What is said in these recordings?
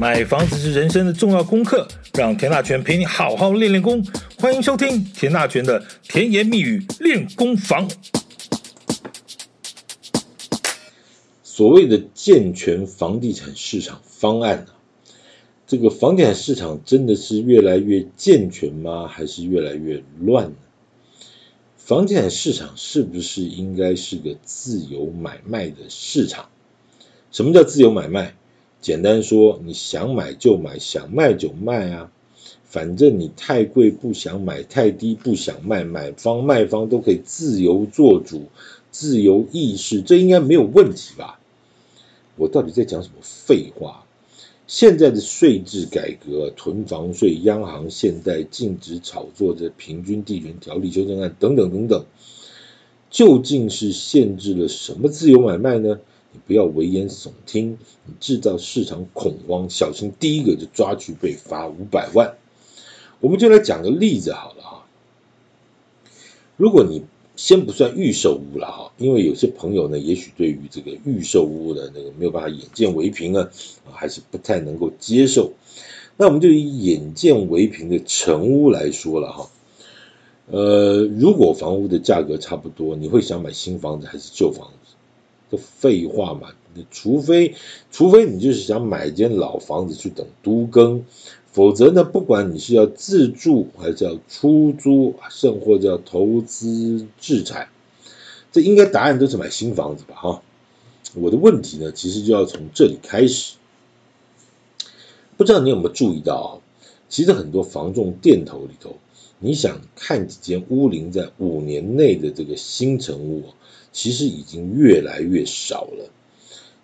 买房子是人生的重要功课，让田大权陪你好好练练功。欢迎收听田大权的甜言蜜语练功房。所谓的健全房地产市场方案啊，这个房地产市场真的是越来越健全吗？还是越来越乱呢？房地产市场是不是应该是个自由买卖的市场？什么叫自由买卖？简单说，你想买就买，想卖就卖啊，反正你太贵不想买，太低不想卖，买方卖方都可以自由做主，自由意识，这应该没有问题吧？我到底在讲什么废话？现在的税制改革、囤房税、央行现代、禁止炒作的平均地权条例修正案等等等等，究竟是限制了什么自由买卖呢？不要危言耸听，你制造市场恐慌，小心第一个就抓去被罚五百万。我们就来讲个例子好了哈。如果你先不算预售屋了哈，因为有些朋友呢，也许对于这个预售屋的那个没有办法眼见为凭呢，还是不太能够接受。那我们就以眼见为凭的成屋来说了哈。呃，如果房屋的价格差不多，你会想买新房子还是旧房子？这废话嘛，你除非除非你就是想买间老房子去等都更，否则呢，不管你是要自住还是要出租，甚或者要投资置产，这应该答案都是买新房子吧？哈，我的问题呢，其实就要从这里开始。不知道你有没有注意到啊？其实很多房仲店头里头，你想看几间屋龄在五年内的这个新成屋。其实已经越来越少了，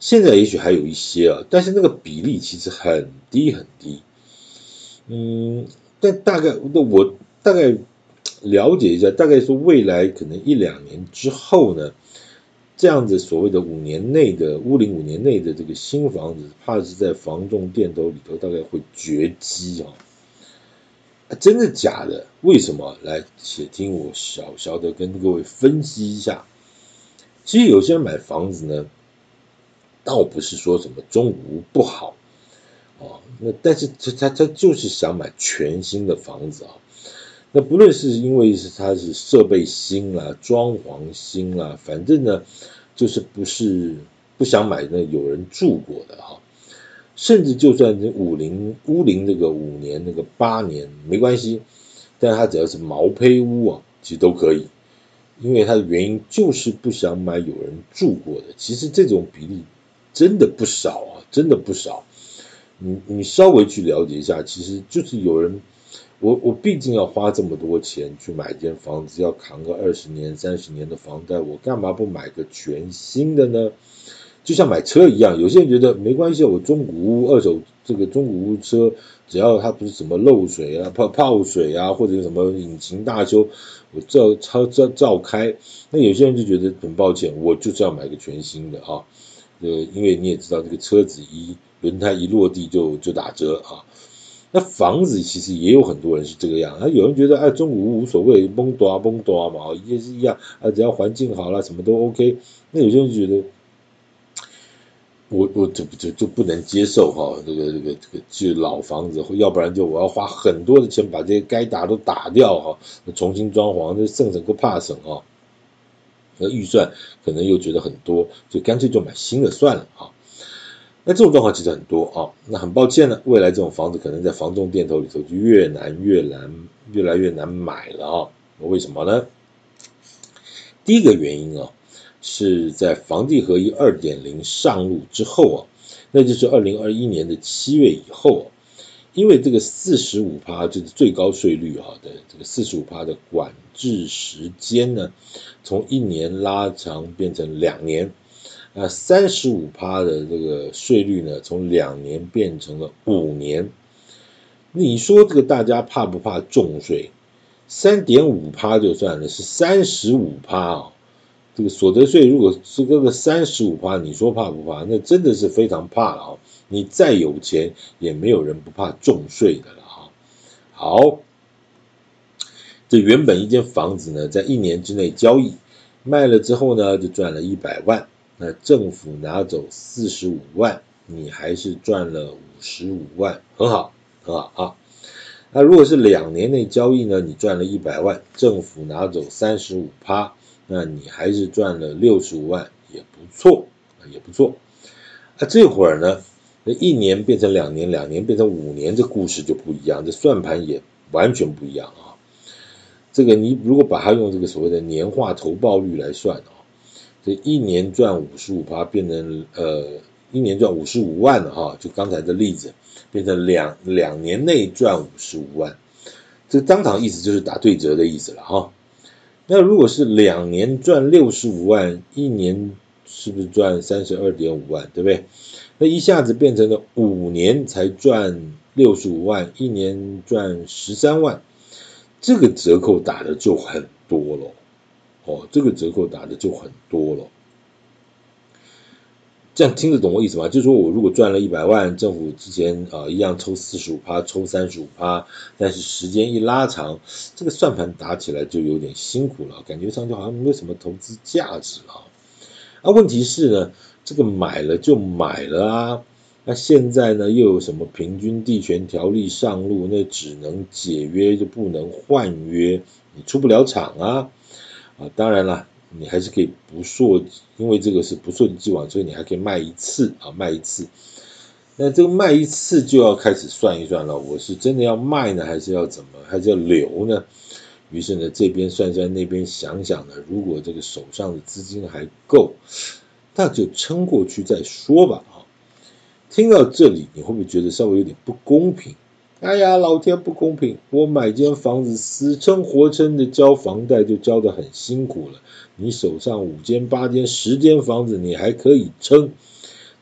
现在也许还有一些啊，但是那个比例其实很低很低。嗯，但大概那我大概了解一下，大概说未来可能一两年之后呢，这样子所谓的五年内的屋龄五年内的这个新房子，怕是在房仲店头里头大概会绝迹啊。真的假的？为什么？来，且听我小小的跟各位分析一下。其实有些人买房子呢，倒不是说什么中古屋不好啊，那但是他他他就是想买全新的房子啊。那不论是因为是他是设备新啦、装潢新啦，反正呢就是不是不想买那有人住过的哈。甚至就算是五零屋龄那个五年那个八年没关系，但是他只要是毛坯屋啊，其实都可以。因为他的原因就是不想买有人住过的，其实这种比例真的不少啊，真的不少。你你稍微去了解一下，其实就是有人，我我毕竟要花这么多钱去买间房子，要扛个二十年、三十年的房贷，我干嘛不买个全新的呢？就像买车一样，有些人觉得没关系，我中古屋、二手这个中古屋车，只要它不是什么漏水啊、泡泡水啊，或者什么引擎大修，我照照照照开。那有些人就觉得很抱歉，我就是要买个全新的啊。呃，因为你也知道，这个车子一轮胎一落地就就打折啊。那房子其实也有很多人是这个样，啊，有人觉得哎，中古屋无所谓，蒙多蒙多嘛，也是一样啊，只要环境好了，什么都 OK。那有些人就觉得。我我就就就不能接受哈，这个这个这个就老房子，要不然就我要花很多的钱把这些该打都打掉哈，重新装潢，那省省个怕省啊，那预算可能又觉得很多，就干脆就买新的算了啊。那这种状况其实很多啊，那很抱歉呢，未来这种房子可能在房仲店头里头就越难越难，越来越难买了啊。为什么呢？第一个原因啊。是在房地合一二点零上路之后啊，那就是二零二一年的七月以后啊，因为这个四十五趴就是最高税率啊的这个四十五趴的管制时间呢，从一年拉长变成两年，啊三十五趴的这个税率呢，从两年变成了五年。你说这个大家怕不怕重税？三点五趴就算了，是三十五趴啊。这个所得税如果是这个三十五趴，你说怕不怕？那真的是非常怕了啊！你再有钱，也没有人不怕重税的了哈。好，这原本一间房子呢，在一年之内交易卖了之后呢，就赚了一百万，那政府拿走四十五万，你还是赚了五十五万，很好，很好啊。那如果是两年内交易呢，你赚了一百万，政府拿走三十五趴，那你还是赚了六十五万，也不错，也不错。那这会儿呢，那一年变成两年，两年变成五年，这故事就不一样，这算盘也完全不一样啊。这个你如果把它用这个所谓的年化投报率来算啊，这一年赚五十五趴，变成呃一年赚五十五万了哈，就刚才的例子，变成两两年内赚五十五万，这当场意思就是打对折的意思了哈。那如果是两年赚六十五万，一年是不是赚三十二点五万，对不对？那一下子变成了五年才赚六十五万，一年赚十三万。这个折扣打的就很多了，哦，这个折扣打的就很多了。这样听得懂我意思吗？就是说我如果赚了一百万，政府之前啊、一样抽四十五趴，抽三十五趴，但是时间一拉长，这个算盘打起来就有点辛苦了，感觉上就好像没有什么投资价值了。啊，问题是呢，这个买了就买了啊。那现在呢，又有什么平均地权条例上路？那只能解约就不能换约，你出不了场啊！啊，当然了，你还是可以不溯，因为这个是不溯及既往，所以你还可以卖一次啊，卖一次。那这个卖一次就要开始算一算了，我是真的要卖呢，还是要怎么，还是要留呢？于是呢，这边算算，那边想想呢，如果这个手上的资金还够，那就撑过去再说吧啊。听到这里，你会不会觉得稍微有点不公平？哎呀，老天不公平！我买间房子，死撑活撑的交房贷，就交得很辛苦了。你手上五间、八间、十间房子，你还可以撑，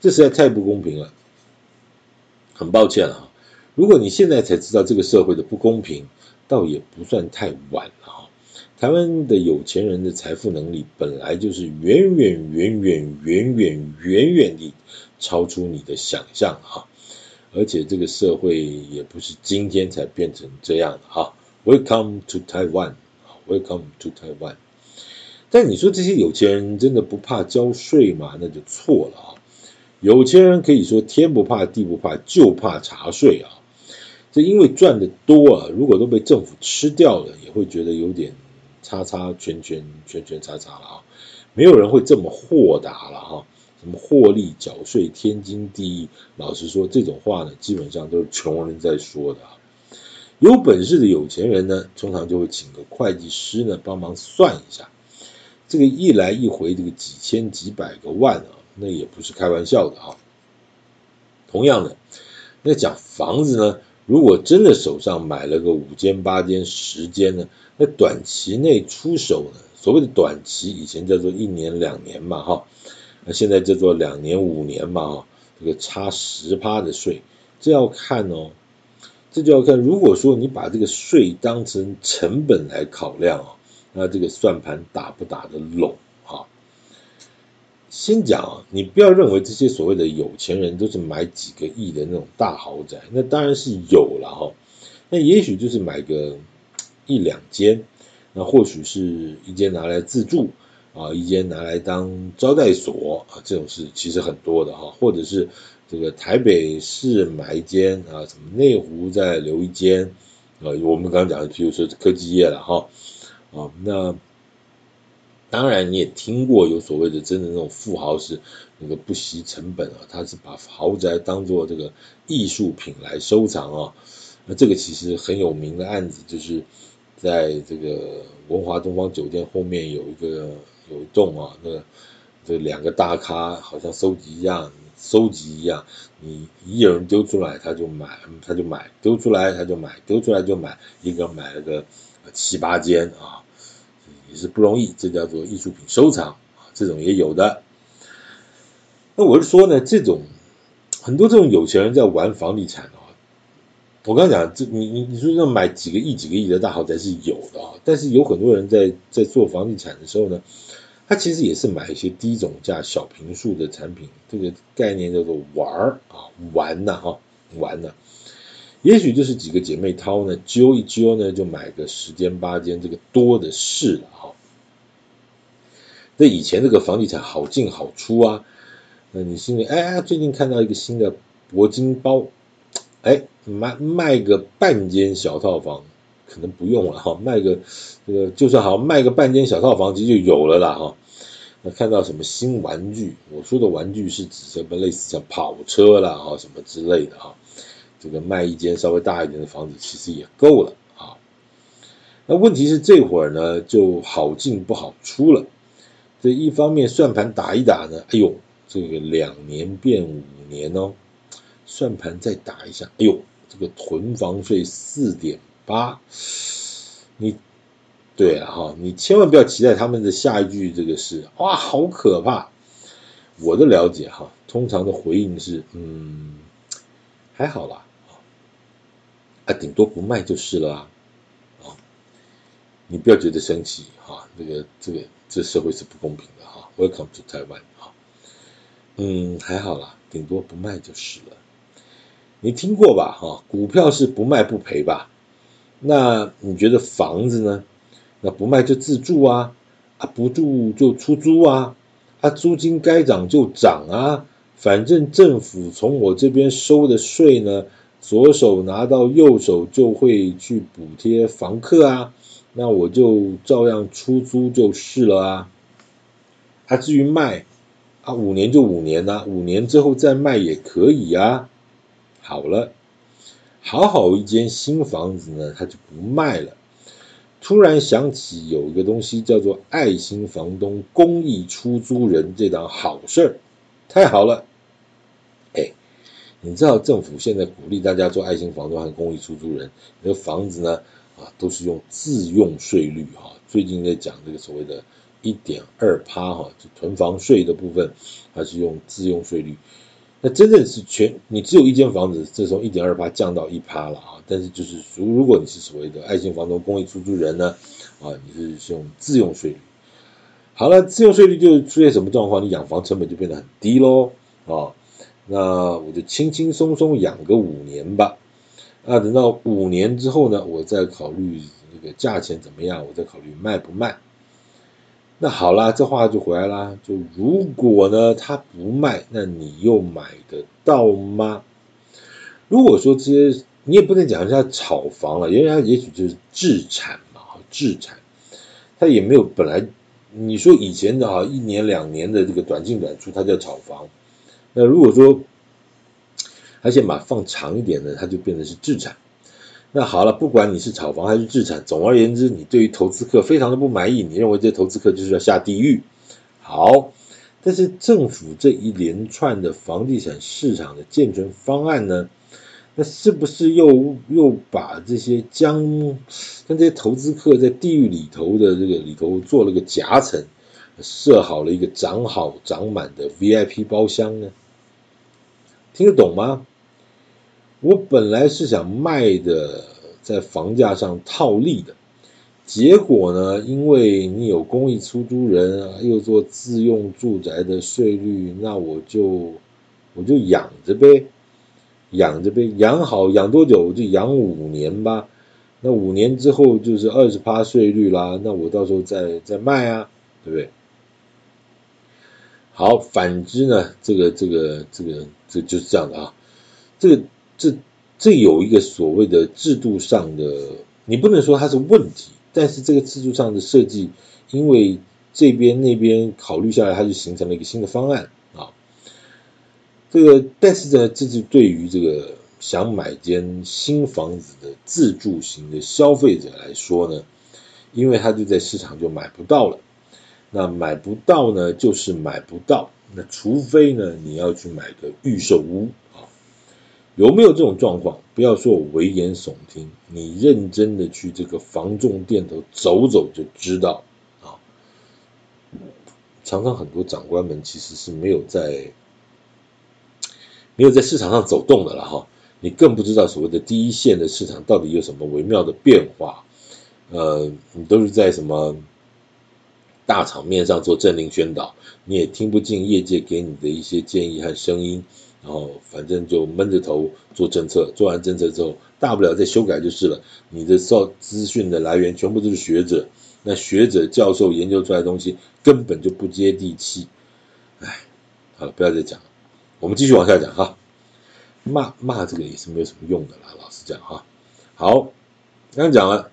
这实在太不公平了。很抱歉啊，如果你现在才知道这个社会的不公平，倒也不算太晚了啊。台湾的有钱人的财富能力本来就是远远远远远远远远的。超出你的想象哈，而且这个社会也不是今天才变成这样的哈。Welcome to Taiwan，Welcome to Taiwan。但你说这些有钱人真的不怕交税吗？那就错了啊。有钱人可以说天不怕地不怕，就怕查税啊。这因为赚的多啊，如果都被政府吃掉了，也会觉得有点叉叉圈圈圈圈叉叉了啊。没有人会这么豁达了哈。什么获利缴税天经地义？老实说，这种话呢，基本上都是穷人在说的啊。有本事的有钱人呢，通常就会请个会计师呢帮忙算一下。这个一来一回，这个几千几百个万啊，那也不是开玩笑的啊。同样的，那讲房子呢，如果真的手上买了个五间、八间、十间呢，那短期内出手呢，所谓的短期，以前叫做一年、两年嘛，哈。那现在叫做两年五年嘛，这个差十趴的税，这要看哦，这就要看。如果说你把这个税当成成本来考量啊，那这个算盘打不打得拢啊？先讲啊，你不要认为这些所谓的有钱人都是买几个亿的那种大豪宅，那当然是有了哈，那也许就是买个一两间，那或许是一间拿来自住。啊，一间拿来当招待所啊，这种事其实很多的哈，或者是这个台北市买一间啊，什么内湖再留一间啊，我们刚刚讲的，譬如说科技业了哈，啊，那当然你也听过有所谓的真的那种富豪是那个不惜成本啊，他是把豪宅当做这个艺术品来收藏啊，那这个其实很有名的案子，就是在这个文华东方酒店后面有一个。有一栋啊，那这两个大咖好像收集一样，收集一样，你一有人丢出来他就买，他就买，丢出来他就买，丢出来就买，一个买了个七八间啊，也是不容易，这叫做艺术品收藏啊，这种也有的。那我是说呢，这种很多这种有钱人在玩房地产啊，我刚讲这你你你说要买几个亿几个亿的大豪宅是有的啊，但是有很多人在在做房地产的时候呢。他其实也是买一些低总价小坪数的产品，这个概念叫做玩啊，玩呐哈，玩呐。也许就是几个姐妹掏呢，揪一揪呢，就买个十间八间，这个多的是了哈。那以前这个房地产好进好出啊，那你心里哎，最近看到一个新的铂金包，哎，卖卖个半间小套房，可能不用了哈，卖个这个就算好卖个半间小套房，其实就有了啦哈。那看到什么新玩具？我说的玩具是指什么？类似像跑车啦啊，什么之类的啊。这个卖一间稍微大一点的房子，其实也够了啊。那问题是这会儿呢，就好进不好出了。这一方面算盘打一打呢，哎呦，这个两年变五年哦，算盘再打一下，哎呦，这个囤房税四点八，你对啊哈，你千万不要期待他们的下一句这个是哇，好可怕。我的了解哈，通常的回应是嗯，还好啦。啊，顶多不卖就是了啊！你不要觉得生气哈，这个这个这社会是不公平的哈。Welcome to Taiwan 哈，嗯，还好啦，顶多不卖就是了。你听过吧哈？股票是不卖不赔吧？那你觉得房子呢？那不卖就自住啊，啊不住就出租啊，啊租金该涨就涨啊，反正政府从我这边收的税呢。左手拿到右手就会去补贴房客啊，那我就照样出租就是了啊。啊，至于卖啊，五年就五年呐，五年之后再卖也可以啊。好了，好好一间新房子呢，他就不卖了。突然想起有一个东西叫做爱心房东公益出租人这档好事儿，太好了。哎你知道政府现在鼓励大家做爱心房东和公益出租人，那个房子呢啊都是用自用税率哈，最近在讲这个所谓的一点二趴哈，就囤房税的部分，还是用自用税率。那真正是全你只有一间房子，这从一点二趴降到一趴了啊。但是就是如如果你是所谓的爱心房东、公益出租人呢啊，你是用自用税率。好了，自用税率就出现什么状况？你养房成本就变得很低喽啊。那我就轻轻松松养个五年吧，啊，等到五年之后呢，我再考虑那个价钱怎么样，我再考虑卖不卖。那好啦，这话就回来啦，就如果呢他不卖，那你又买得到吗？如果说这些你也不能讲人家炒房了，人家也许就是置产嘛，置产，他也没有本来你说以前的哈一年两年的这个短进短出，他叫炒房。那如果说，而且把放长一点呢，它就变成是置产。那好了，不管你是炒房还是置产，总而言之，你对于投资客非常的不满意，你认为这投资客就是要下地狱。好，但是政府这一连串的房地产市场的健全方案呢，那是不是又又把这些将跟这些投资客在地狱里头的这个里头做了个夹层，设好了一个长好长满的 VIP 包厢呢？听得懂吗？我本来是想卖的，在房价上套利的，结果呢，因为你有公益出租人啊，又做自用住宅的税率，那我就我就养着呗，养着呗，养好养多久？我就养五年吧。那五年之后就是二十趴税率啦，那我到时候再再卖啊，对不对？好，反之呢，这个这个这个这、就是这样的啊，这个这这有一个所谓的制度上的，你不能说它是问题，但是这个制度上的设计，因为这边那边考虑下来，它就形成了一个新的方案啊。这个但是呢，这是对于这个想买间新房子的自住型的消费者来说呢，因为他就在市场就买不到了。那买不到呢，就是买不到。那除非呢，你要去买个预售屋，有没有这种状况？不要说我危言耸听，你认真的去这个防重店头走走就知道啊。常常很多长官们其实是没有在没有在市场上走动的了哈，你更不知道所谓的第一线的市场到底有什么微妙的变化。呃，你都是在什么？大场面上做政令宣导，你也听不进业界给你的一些建议和声音，然后反正就闷着头做政策，做完政策之后，大不了再修改就是了。你的造资讯的来源全部都是学者，那学者教授研究出来的东西根本就不接地气。哎，好了，不要再讲了，我们继续往下讲哈。骂骂这个也是没有什么用的啦，老实讲哈。好，刚刚讲了，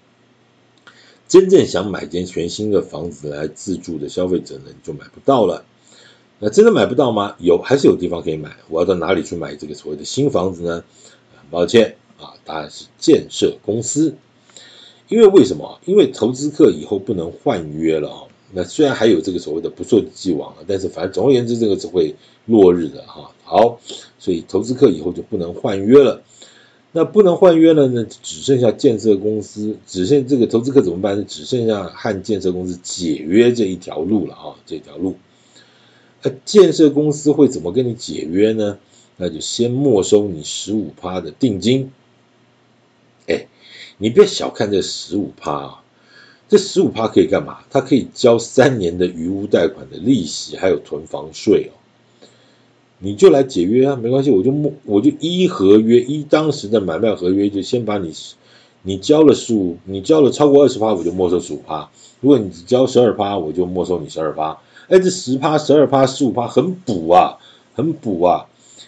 真正想买间全新的房子来自住的消费者呢，就买不到了。那真的买不到吗？有，还是有地方可以买。我要到哪里去买这个所谓的新房子呢？很抱歉啊，答案是建设公司。因为为什么？因为投资客以后不能换约了啊。那虽然还有这个所谓的不溯既往了，但是反正总而言之，这个只会落日的哈。好，所以投资客以后就不能换约了。那不能换约了呢，只剩下建设公司，只剩这个投资客怎么办？只剩下和建设公司解约这一条路了啊，这条路。那建设公司会怎么跟你解约呢？那就先没收你十五趴的定金。哎，你别小看这十五趴啊。这十五趴可以干嘛？它可以交三年的余屋贷款的利息，还有囤房税哦。你就来解约啊，没关系，我就没我就依合约，依当时的买卖合约，就先把你你交了十五，你交了超过二十趴，我就没收十五趴。如果你只交十二趴，我就没收你十二趴。哎，这十趴、十二趴、十五趴很补啊，很补啊。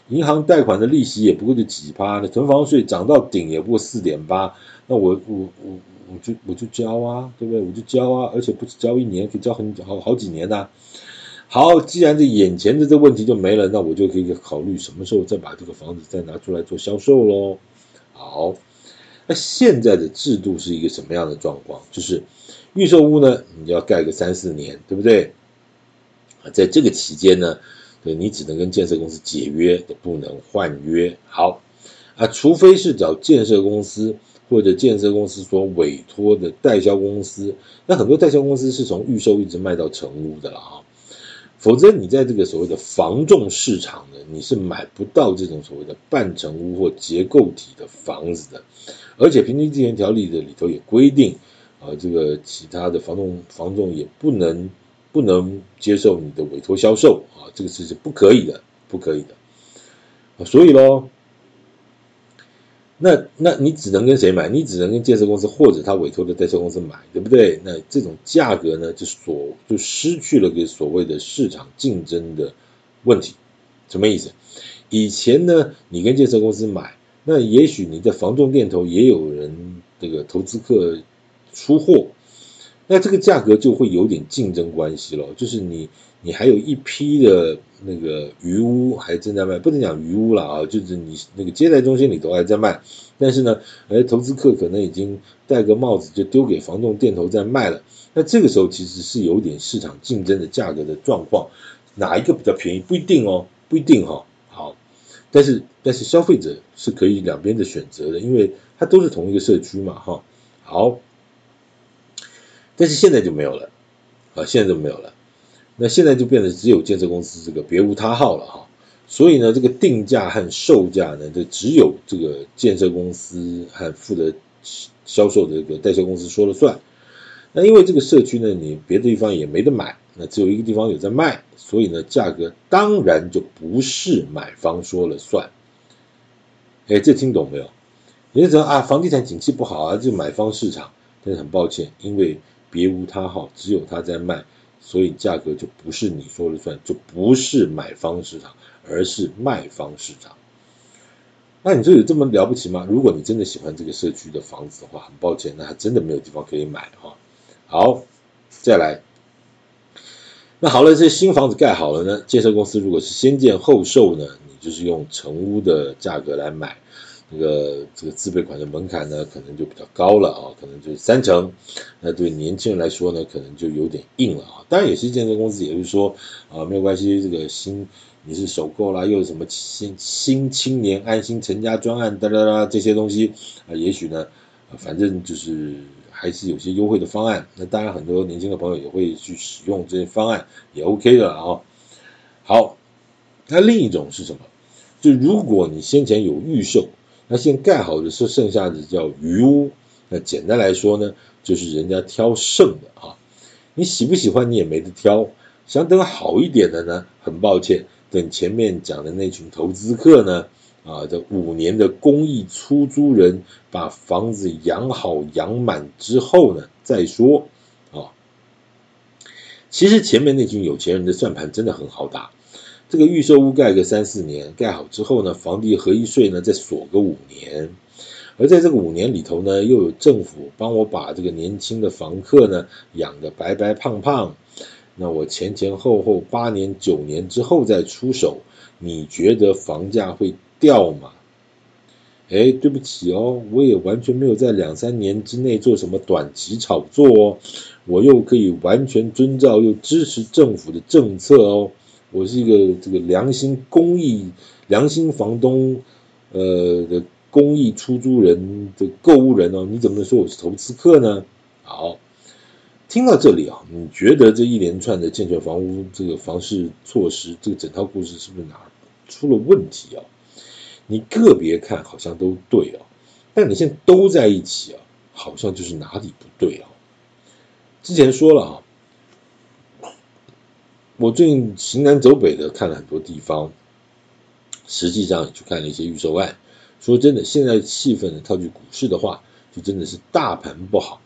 银行贷款的利息也不过就几趴，那囤房税涨到顶也不过四点八，那我我我。我就我就交啊，对不对？我就交啊，而且不止交一年，可以交很好好几年呐、好，既然这眼前的这问题就没了，那我就可以考虑什么时候再把这个房子再拿出来做销售喽。好，那现在的制度是一个什么样的状况？就是预售屋呢，你要盖个三四年，对不对？啊，在这个期间呢，对，你只能跟建设公司解约，不能换约。好，啊，除非是找建设公司。或者建设公司所委托的代销公司，那很多代销公司是从预售一直卖到成屋的了啊，否则你在这个所谓的房仲市场呢，你是买不到这种所谓的半成屋或结构体的房子的，而且平均地权条例的里头也规定啊，这个其他的房仲房仲也不能不能接受你的委托销售啊，这个是是不可以的，不可以的啊，所以喽。那那你只能跟谁买？你只能跟建设公司或者他委托的代销公司买，对不对？那这种价格呢，就所就失去了个所谓的市场竞争的问题。什么意思？以前呢，你跟建设公司买，那也许你在房仲店头也有人这个投资客出货，那这个价格就会有点竞争关系了，就是你。你还有一批的那个鱼屋还正在卖，不能讲鱼屋了啊，就是你那个接待中心里头还在卖，但是呢，哎，投资客可能已经戴个帽子就丢给房东店头在卖了，那这个时候其实是有点市场竞争的价格的状况，哪一个比较便宜不一定哦，不一定哈、哦，好，但是但是消费者是可以两边的选择的，因为它都是同一个社区嘛哈，好，但是现在就没有了，啊，现在就没有了。那现在就变得只有建设公司这个别无他号了哈，所以呢，这个定价和售价呢，就只有这个建设公司和负责销售的这个代销公司说了算。那因为这个社区呢，你别的地方也没得买，那只有一个地方有在卖，所以呢，价格当然就不是买方说了算。哎，这听懂没有？你说啊，房地产景气不好啊，就买方市场。但是很抱歉，因为别无他号，只有他在卖。所以价格就不是你说了算，就不是买方市场，而是卖方市场。那你说有这么了不起吗？如果你真的喜欢这个社区的房子的话，很抱歉，那还真的没有地方可以买哈。好，再来。那好了，这新房子盖好了呢，建设公司如果是先建后售呢，你就是用成屋的价格来买。这个这个自备款的门槛呢，可能就比较高了啊，可能就是三成。那对年轻人来说呢，可能就有点硬了啊。当然也是建设公司，也是说啊，没有关系，这个新你是首购啦，又有什么新新青年安心成家专案哒哒哒这些东西啊，也许呢，反正就是还是有些优惠的方案。那当然很多年轻的朋友也会去使用这些方案，也 OK 的啊。好，那另一种是什么？就如果你先前有预售。那现在盖好的是剩下的叫余屋，那简单来说呢，就是人家挑剩的啊。你喜不喜欢你也没得挑，想等好一点的呢，很抱歉，等前面讲的那群投资客呢，啊，这五年的公益出租人把房子养好养满之后呢，再说啊。其实前面那群有钱人的算盘真的很好打。这个预售屋盖个三四年，盖好之后呢，房地合一税呢再锁个五年，而在这个五年里头呢，又有政府帮我把这个年轻的房客呢养得白白胖胖，那我前前后后八年九年之后再出手，你觉得房价会掉吗？哎，对不起哦，我也完全没有在两三年之内做什么短期炒作哦，我又可以完全遵照又支持政府的政策哦。我是一个这个良心公益、良心房东，呃的公益出租人的购物人哦，你怎么能说我是投资客呢？好，听到这里啊，你觉得这一连串的健全房屋这个房市措施，这个整套故事是不是哪出了问题啊？你个别看好像都对啊，但你现在都在一起啊，好像就是哪里不对啊？之前说了啊。我最近行南走北的看了很多地方，实际上也去看了一些预售案。说真的，现在气氛呢，套句股市的话，就真的是大盘不好。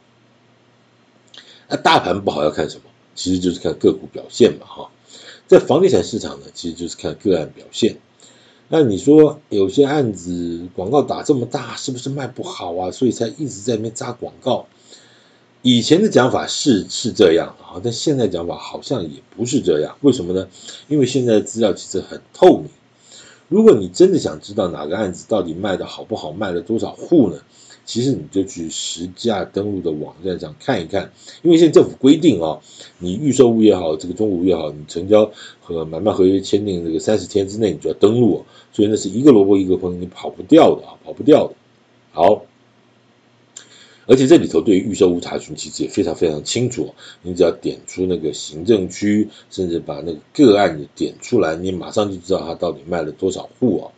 那大盘不好要看什么？其实就是看个股表现嘛，哈。在房地产市场呢，其实就是看个案表现。那你说有些案子广告打这么大，是不是卖不好啊？所以才一直在那边扎广告。以前的讲法是是这样啊，但现在讲法好像也不是这样。为什么呢？因为现在的资料其实很透明。如果你真的想知道哪个案子到底卖的好不好，卖了多少户呢？其实你就去实价登录的网站上看一看。因为现在政府规定啊，你预售物也好，这个中古也好，你成交和买卖合约签订这个三十天之内，你就要登录。所以那是一个萝卜一个坑，你跑不掉的啊，跑不掉的。好。而且这里头对于预售屋查询其实也非常非常清楚，你只要点出那个行政区，甚至把那个个案点出来，你马上就知道它到底卖了多少户啊。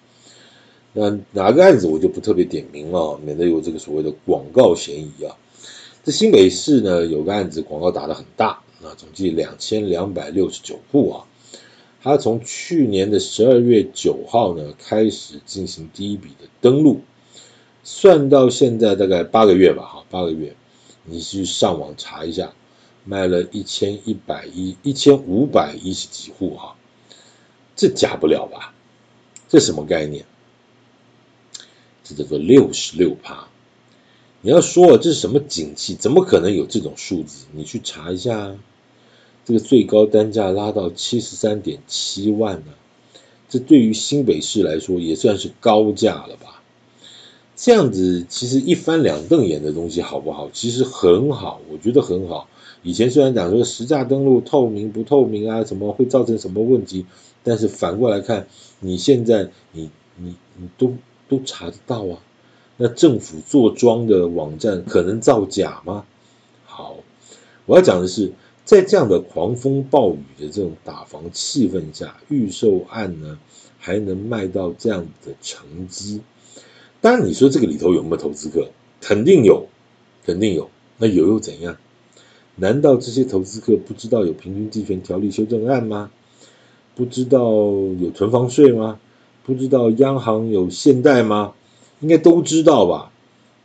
那哪个案子我就不特别点名了，免得有这个所谓的广告嫌疑啊。这新北市呢有个案子广告打得很大，啊，总计两千两百六十九户啊。它从去年的十二月九号呢开始进行第一笔的登录。算到现在大概八个月吧，哈，八个月，你去上网查一下，卖了一千一百一一千五百一十几户，哈，这假不了吧？这什么概念？这叫做六十六趴。你要说这是什么景气？怎么可能有这种数字？你去查一下，这个最高单价拉到七十三点七万呢，这对于新北市来说也算是高价了吧？这样子其实一翻两瞪眼的东西好不好？其实很好，我觉得很好。以前虽然讲说实价登录透明不透明啊，什么会造成什么问题，但是反过来看，你现在你你你都都查得到啊。那政府做庄的网站可能造假吗？好，我要讲的是，在这样的狂风暴雨的这种打房气氛下，预售案呢还能卖到这样的成绩。那，你说这个里头有没有投资客？肯定有，肯定有。那有又怎样？难道这些投资客不知道有平均地权条例修正案吗？不知道有囤房税吗？不知道央行有限贷吗？应该都知道吧？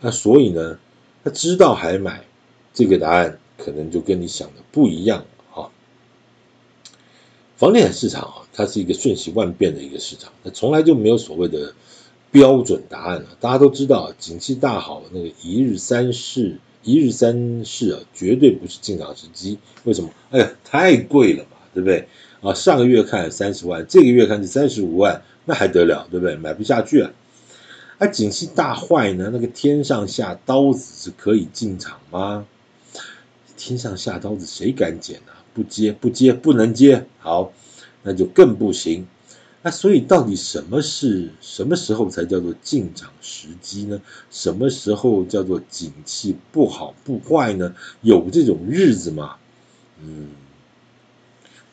那所以呢，他知道还买，这个答案可能就跟你想的不一样啊。房地产市场啊，它是一个瞬息万变的一个市场，它从来就没有所谓的。标准答案了，大家都知道，景气大好，那个一日三市，一日三市啊，绝对不是进场时机。为什么？哎呀，太贵了嘛，对不对？啊，上个月看三十万，这个月看是三十五万，那还得了，对不对？买不下去啊。啊景气大坏呢，那个天上下刀子是可以进场吗？天上下刀子谁敢捡啊？不接，不接，不能接。好，那就更不行。那所以到底什么是什么时候才叫做进场时机呢？什么时候叫做景气不好不坏呢？有这种日子吗？嗯，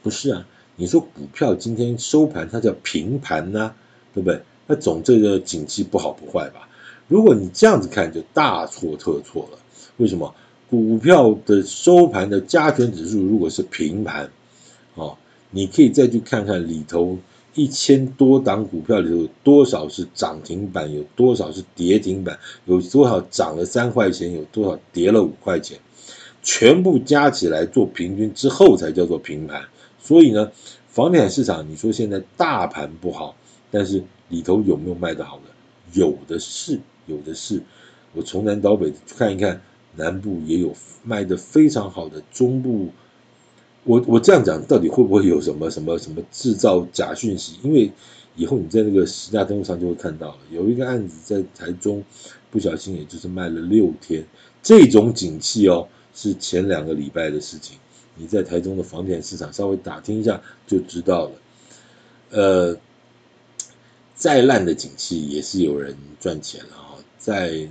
不是啊。你说股票今天收盘它叫平盘呢，对不对？那总这个景气不好不坏吧？如果你这样子看，就大错特错了。为什么？股票的收盘的加权指数如果是平盘，哦，你可以再去看看里头。一千多档股票里头，有多少是涨停板？有多少是跌停板？有多少涨了三块钱？有多少跌了五块钱？全部加起来做平均之后，才叫做平盘。所以呢，房地产市场，你说现在大盘不好，但是里头有没有卖得好的？有的是，有的是。我从南到北看一看，南部也有卖得非常好的，中部，我我这样讲到底会不会有什么什么什么制造假讯息？因为以后你在那个实价登录上就会看到了，有一个案子在台中，不小心也就是卖了六天，这种景气哦，是前两个礼拜的事情。你在台中的房地产市场稍微打听一下就知道了。呃，再烂的景气也是有人赚钱了啊，在。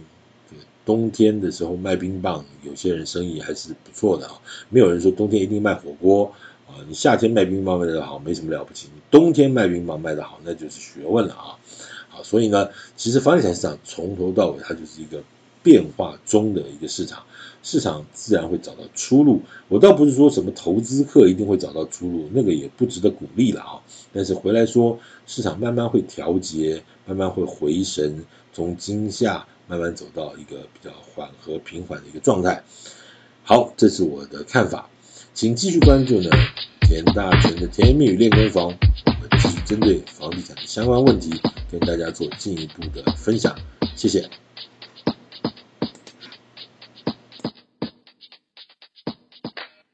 冬天的时候卖冰棒，有些人生意还是不错的啊。没有人说冬天一定卖火锅啊。你夏天卖冰棒卖得好，没什么了不起。你冬天卖冰棒卖得好，那就是学问了啊。好，所以呢，其实房地产市场从头到尾它就是一个变化中的一个市场，市场自然会找到出路。我倒不是说什么投资客一定会找到出路，那个也不值得鼓励了啊。但是回来说，市场慢慢会调节，慢慢会回神，从惊吓。慢慢走到一个比较缓和平缓的一个状态。好，这是我的看法，请继续关注呢田大全的甜言蜜语练功房，我们继续针对房地产的相关问题跟大家做进一步的分享。谢谢。